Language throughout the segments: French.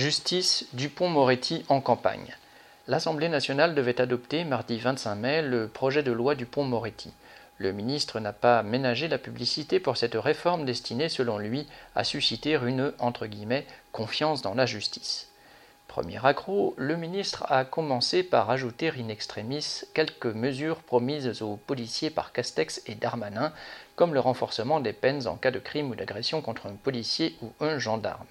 Justice Dupont-Moretti en campagne. L'Assemblée nationale devait adopter mardi 25 mai le projet de loi Dupont-Moretti. Le ministre n'a pas ménagé la publicité pour cette réforme destinée, selon lui, à susciter une entre guillemets, confiance dans la justice. Premier accro, le ministre a commencé par ajouter in extremis quelques mesures promises aux policiers par Castex et Darmanin, comme le renforcement des peines en cas de crime ou d'agression contre un policier ou un gendarme.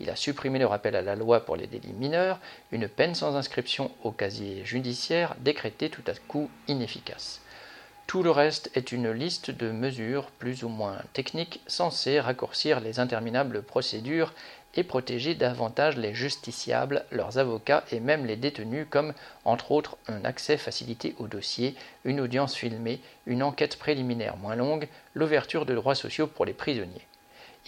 Il a supprimé le rappel à la loi pour les délits mineurs, une peine sans inscription au casier judiciaire décrétée tout à coup inefficace. Tout le reste est une liste de mesures plus ou moins techniques censées raccourcir les interminables procédures et protéger davantage les justiciables, leurs avocats et même les détenus comme, entre autres, un accès facilité au dossier, une audience filmée, une enquête préliminaire moins longue, l'ouverture de droits sociaux pour les prisonniers.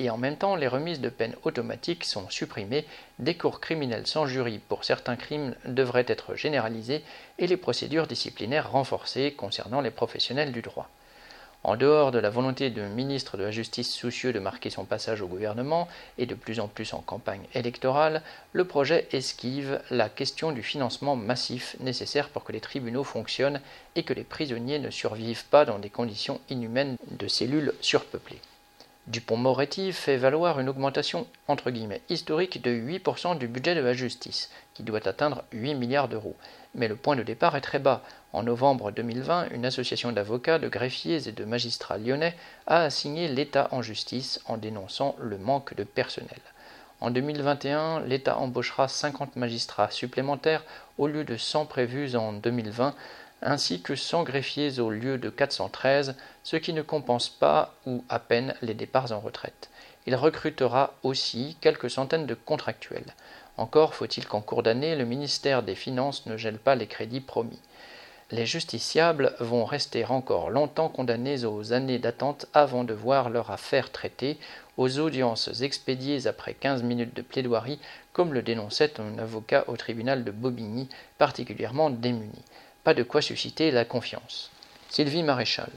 Et en même temps, les remises de peine automatiques sont supprimées, des cours criminels sans jury pour certains crimes devraient être généralisées et les procédures disciplinaires renforcées concernant les professionnels du droit. En dehors de la volonté d'un ministre de la Justice soucieux de marquer son passage au gouvernement, et de plus en plus en campagne électorale, le projet esquive la question du financement massif nécessaire pour que les tribunaux fonctionnent et que les prisonniers ne survivent pas dans des conditions inhumaines de cellules surpeuplées. Dupont-Moretti fait valoir une augmentation entre guillemets historique de 8% du budget de la justice, qui doit atteindre 8 milliards d'euros. Mais le point de départ est très bas. En novembre 2020, une association d'avocats, de greffiers et de magistrats lyonnais a assigné l'État en justice en dénonçant le manque de personnel. En 2021, l'État embauchera 50 magistrats supplémentaires au lieu de 100 prévus en 2020, ainsi que 100 greffiers au lieu de 413, ce qui ne compense pas ou à peine les départs en retraite. Il recrutera aussi quelques centaines de contractuels. Encore faut-il qu'en cours d'année, le ministère des Finances ne gèle pas les crédits promis. Les justiciables vont rester encore longtemps condamnés aux années d'attente avant de voir leur affaire traitée, aux audiences expédiées après 15 minutes de plaidoirie, comme le dénonçait un avocat au tribunal de Bobigny, particulièrement démuni. Pas de quoi susciter la confiance. Sylvie Maréchal.